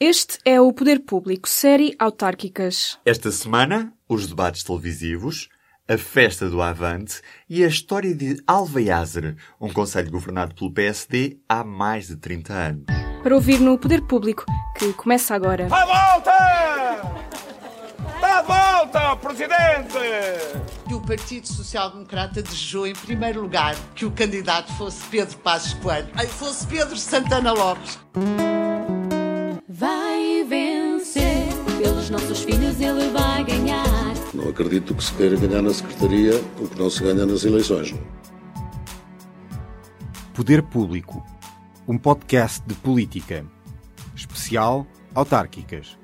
Este é o Poder Público, série Autárquicas. Esta semana, os debates televisivos, a festa do Avante e a história de Alveiazer, um conselho governado pelo PSD há mais de 30 anos. Para ouvir no Poder Público, que começa agora. À volta! De volta, Presidente! E o Partido Social Democrata desejou, em primeiro lugar, que o candidato fosse Pedro Passos Coelho, ai, fosse Pedro Santana Lopes. Pelos nossos filhos ele vai ganhar. Não acredito que se queira ganhar na Secretaria o que não se ganha nas eleições. Poder Público, um podcast de política. Especial Autárquicas.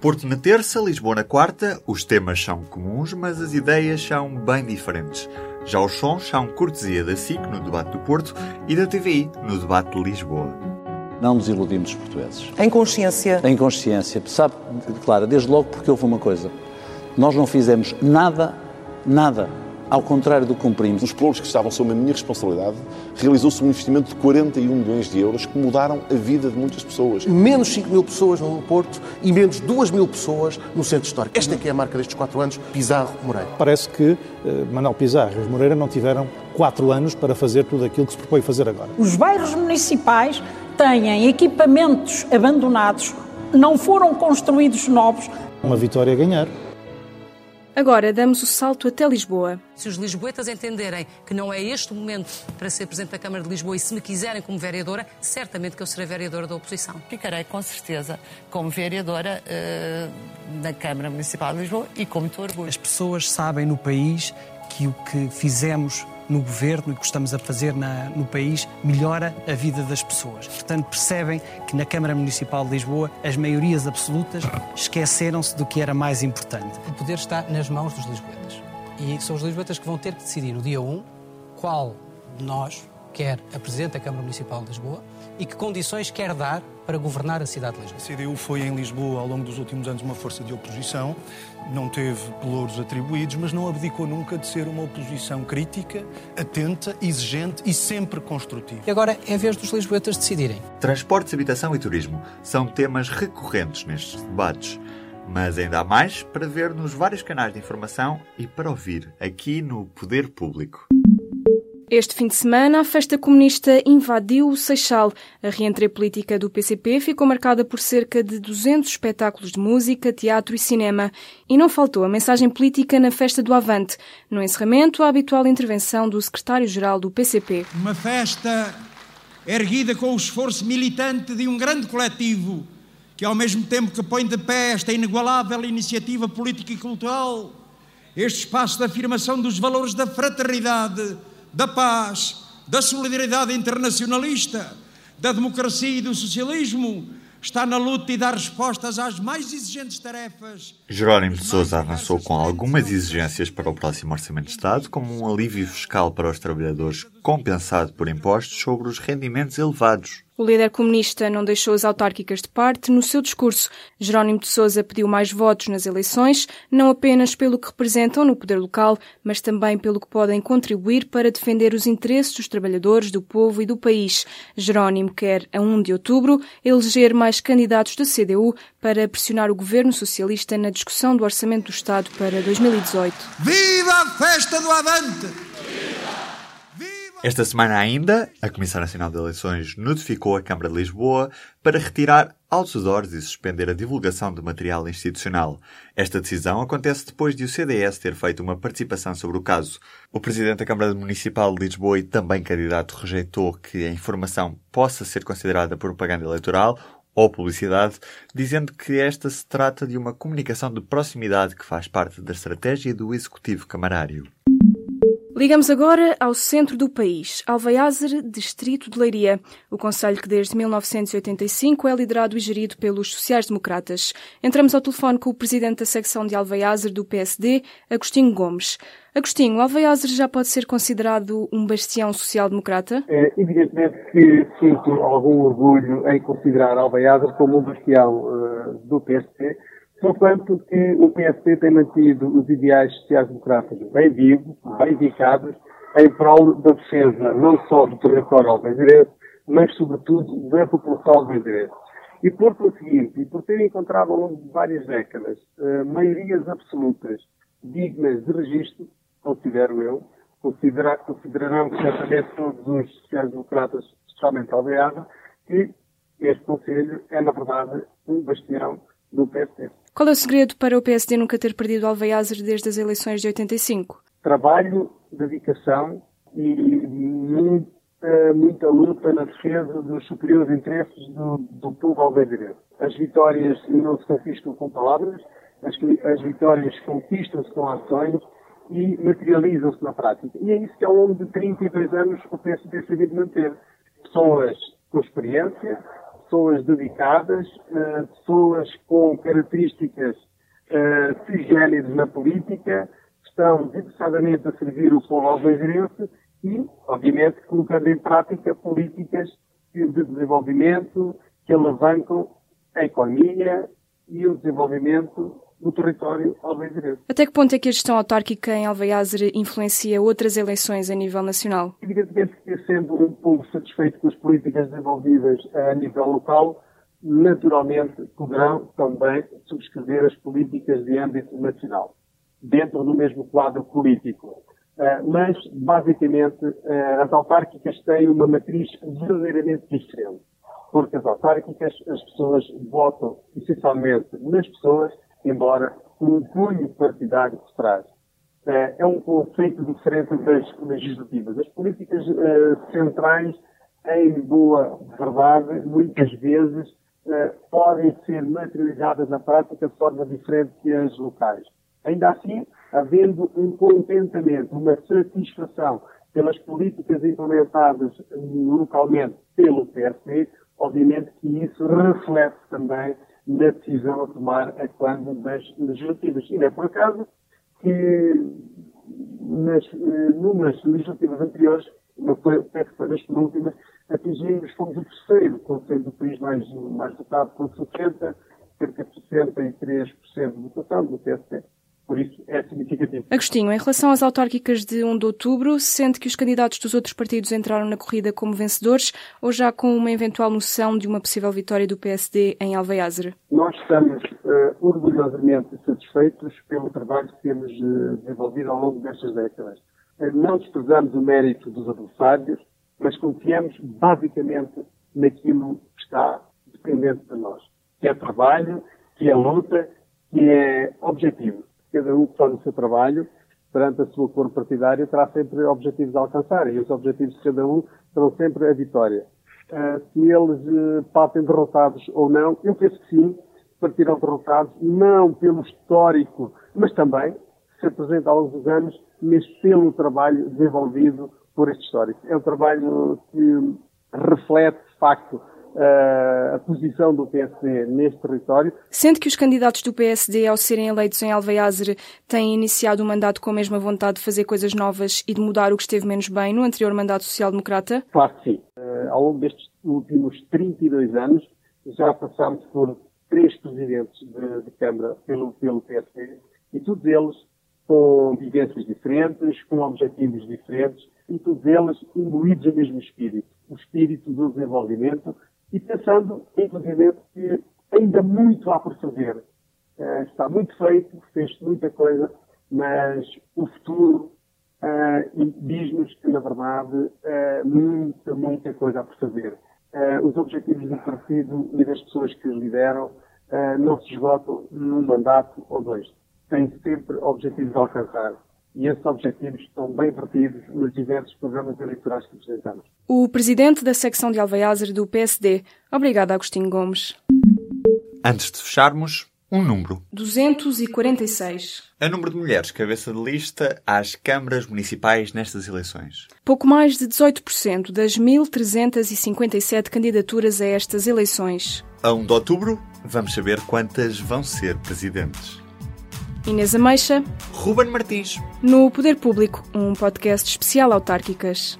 Porto na terça, Lisboa na quarta, os temas são comuns, mas as ideias são bem diferentes. Já os sons são cortesia da SIC no debate do Porto e da TVI no debate de Lisboa. Não nos iludimos, os portugueses. Em consciência. Em consciência. Sabe, Clara, desde logo porque houve uma coisa. Nós não fizemos nada, nada, ao contrário do que cumprimos. Nos plouros que estavam sob a minha responsabilidade, realizou-se um investimento de 41 milhões de euros que mudaram a vida de muitas pessoas. Menos 5 mil pessoas no Porto e menos 2 mil pessoas no centro histórico. Esta é que é a marca destes 4 anos, Pizarro Moreira. Parece que uh, Manuel Pizarro e os Moreira não tiveram 4 anos para fazer tudo aquilo que se propõe fazer agora. Os bairros municipais têm equipamentos abandonados, não foram construídos novos. Uma vitória a ganhar. Agora damos o salto até Lisboa. Se os lisboetas entenderem que não é este o momento para ser Presidente da Câmara de Lisboa e se me quiserem como vereadora, certamente que eu serei vereadora da oposição. Ficarei com certeza como vereadora uh, da Câmara Municipal de Lisboa e com muito orgulho. As pessoas sabem no país que o que fizemos no governo e que estamos a fazer na, no país melhora a vida das pessoas. Portanto, percebem que na Câmara Municipal de Lisboa as maiorias absolutas esqueceram-se do que era mais importante. O poder está nas mãos dos lisboetas. E são os lisboetas que vão ter que decidir no dia 1 qual de nós quer a Presidente da Câmara Municipal de Lisboa e que condições quer dar para governar a cidade de Lisboa. A CDU foi em Lisboa ao longo dos últimos anos uma força de oposição, não teve pelouros atribuídos, mas não abdicou nunca de ser uma oposição crítica, atenta, exigente e sempre construtiva. E agora é a vez dos lisboetas decidirem. Transportes, habitação e turismo são temas recorrentes nestes debates. Mas ainda há mais para ver nos vários canais de informação e para ouvir aqui no Poder Público. Este fim de semana, a festa comunista invadiu o Seixal. A reentrée política do PCP ficou marcada por cerca de 200 espetáculos de música, teatro e cinema. E não faltou a mensagem política na festa do Avante. No encerramento, a habitual intervenção do secretário-geral do PCP. Uma festa erguida com o esforço militante de um grande coletivo que, ao mesmo tempo que põe de pé esta inigualável iniciativa política e cultural, este espaço de afirmação dos valores da fraternidade, da paz, da solidariedade internacionalista, da democracia e do socialismo, está na luta e dá respostas às mais exigentes tarefas. Jerónimo de Sousa avançou com algumas exigências para o próximo Orçamento de Estado, como um alívio fiscal para os trabalhadores compensado por impostos sobre os rendimentos elevados. O líder comunista não deixou as autárquicas de parte no seu discurso. Jerónimo de Sousa pediu mais votos nas eleições, não apenas pelo que representam no poder local, mas também pelo que podem contribuir para defender os interesses dos trabalhadores, do povo e do país. Jerónimo quer, a 1 de outubro, eleger mais candidatos da CDU para pressionar o governo socialista na discussão do Orçamento do Estado para 2018. Viva a festa do Avante! Esta semana ainda, a Comissão Nacional de Eleições notificou a Câmara de Lisboa para retirar outdoors e suspender a divulgação de material institucional. Esta decisão acontece depois de o CDS ter feito uma participação sobre o caso. O Presidente da Câmara Municipal de Lisboa e também candidato rejeitou que a informação possa ser considerada propaganda eleitoral ou publicidade, dizendo que esta se trata de uma comunicação de proximidade que faz parte da estratégia do Executivo Camarário. Ligamos agora ao centro do país, Alvaiazer, distrito de Leiria, o conselho que desde 1985 é liderado e gerido pelos sociais-democratas. Entramos ao telefone com o presidente da secção de Alvaiazer do PSD, Agostinho Gomes. Agostinho, Alvaiazer já pode ser considerado um bastião social-democrata? É, evidentemente que sinto algum orgulho em considerar Alvaiazer como um bastião uh, do PSD, Conquanto que o PSD tem mantido os ideais sociais-democratas bem vivos, bem indicados, em prol da defesa não só do território alveirense, mas sobretudo da população alveirense. E por conseguinte, e por ter encontrado ao longo de várias décadas uh, maiorias absolutas dignas de registro, considero eu, considera, considerarão certamente todos os sociais-democratas, especialmente aldeada, que este Conselho é, na verdade, um bastião do PSD. Qual é o segredo para o PSD nunca ter perdido Alvaiazer desde as eleições de 85? Trabalho, dedicação e muita, muita luta na defesa dos superiores interesses do, do povo alveirense. As vitórias não se conquistam com palavras, as, as vitórias conquistam-se com ações e materializam-se na prática. E é isso que ao longo de 32 anos o PSD sabido manter. Pessoas com experiência, pessoas dedicadas, eh, pessoas com características uh, na política, estão desesperadamente a servir o povo alveirense e, obviamente, colocando em prática políticas de desenvolvimento que alavancam a economia e o desenvolvimento no território alveirense. Até que ponto é que a gestão autárquica em Alveiazer influencia outras eleições a nível nacional? Evidentemente que, sendo um povo satisfeito com as políticas desenvolvidas a nível local, naturalmente poderão também subscrever as políticas de âmbito nacional, dentro do mesmo quadro político. Uh, mas, basicamente, uh, as autárquicas têm uma matriz verdadeiramente diferente. Porque as autárquicas, as pessoas votam essencialmente nas pessoas embora com um cunho partidário por trás. Eh, é um conceito diferente das legislativas. As políticas uh, centrais, em boa verdade, muitas vezes uh, podem ser materializadas na prática de forma diferente que as locais. Ainda assim, havendo um contentamento, uma satisfação pelas políticas implementadas localmente pelo PSD, obviamente que isso reflete também na decisão a tomar a quando das legislativas. E é por acaso que nas, eh, numas legislativas anteriores, foi, foi das penúltimas, atingimos, fomos o terceiro conselho do país mais, mais votado com 60, cerca de 63% de votação do PSP. Por isso é significativo. Agostinho, em relação às autárquicas de 1 de outubro, sente que os candidatos dos outros partidos entraram na corrida como vencedores ou já com uma eventual noção de uma possível vitória do PSD em Alveiazer? Nós estamos uh, orgulhosamente satisfeitos pelo trabalho que temos uh, desenvolvido ao longo destas décadas. Uh, não desprezamos o mérito dos adversários, mas confiamos basicamente naquilo que está dependente de nós, que é trabalho, que é luta, que é objetivo cada um que faz o seu trabalho perante a sua cor partidária terá sempre objetivos a alcançar e os objetivos de cada um serão sempre a vitória. Uh, se eles uh, partem derrotados ou não, eu penso que sim, partirão derrotados, não pelo histórico, mas também, se apresenta ao longo anos, mas pelo trabalho desenvolvido por este histórico. É um trabalho que reflete, de facto, a posição do PSD neste território. Sendo que os candidatos do PSD, ao serem eleitos em Alveiazer, têm iniciado o mandato com a mesma vontade de fazer coisas novas e de mudar o que esteve menos bem no anterior mandato social-democrata? Claro que sim. Uh, ao longo destes últimos 32 anos, já passámos por três presidentes de, de Câmara pelo, pelo PSD e todos eles com vivências diferentes, com objetivos diferentes e todos eles imbuídos no mesmo espírito, o espírito do desenvolvimento e pensando, inclusive, que ainda muito há por fazer. Uh, está muito feito, fez muita coisa, mas o futuro uh, diz-nos que, na verdade, uh, muita, muita coisa há por fazer. os objetivos do partido e das pessoas que lideram não se esgotam num mandato ou dois. Têm sempre objetivos a alcançar e esses objetivos estão bem vertidos nos diversos programas eleitorais que apresentamos. O presidente da secção de Alveiazer do PSD. Obrigada, Agostinho Gomes. Antes de fecharmos, um um número. 246. A número de mulheres cabeça de lista às câmaras municipais nestas eleições. Pouco mais de 18% das 1.357 candidaturas a estas eleições. A 1 de outubro, vamos saber quantas vão ser presidentes. Inês Ameixa. Ruben Martins. No Poder Público, um podcast especial autárquicas.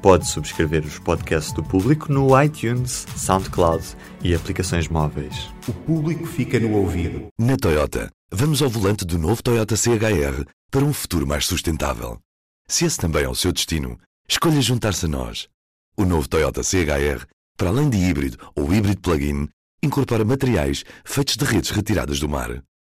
Pode subscrever os podcasts do público no iTunes, SoundCloud e aplicações móveis. O público fica no ouvido. Na Toyota, vamos ao volante do novo Toyota CHR para um futuro mais sustentável. Se esse também é o seu destino, escolha juntar-se a nós. O novo Toyota CHR, para além de híbrido ou híbrido plug-in, incorpora materiais feitos de redes retiradas do mar.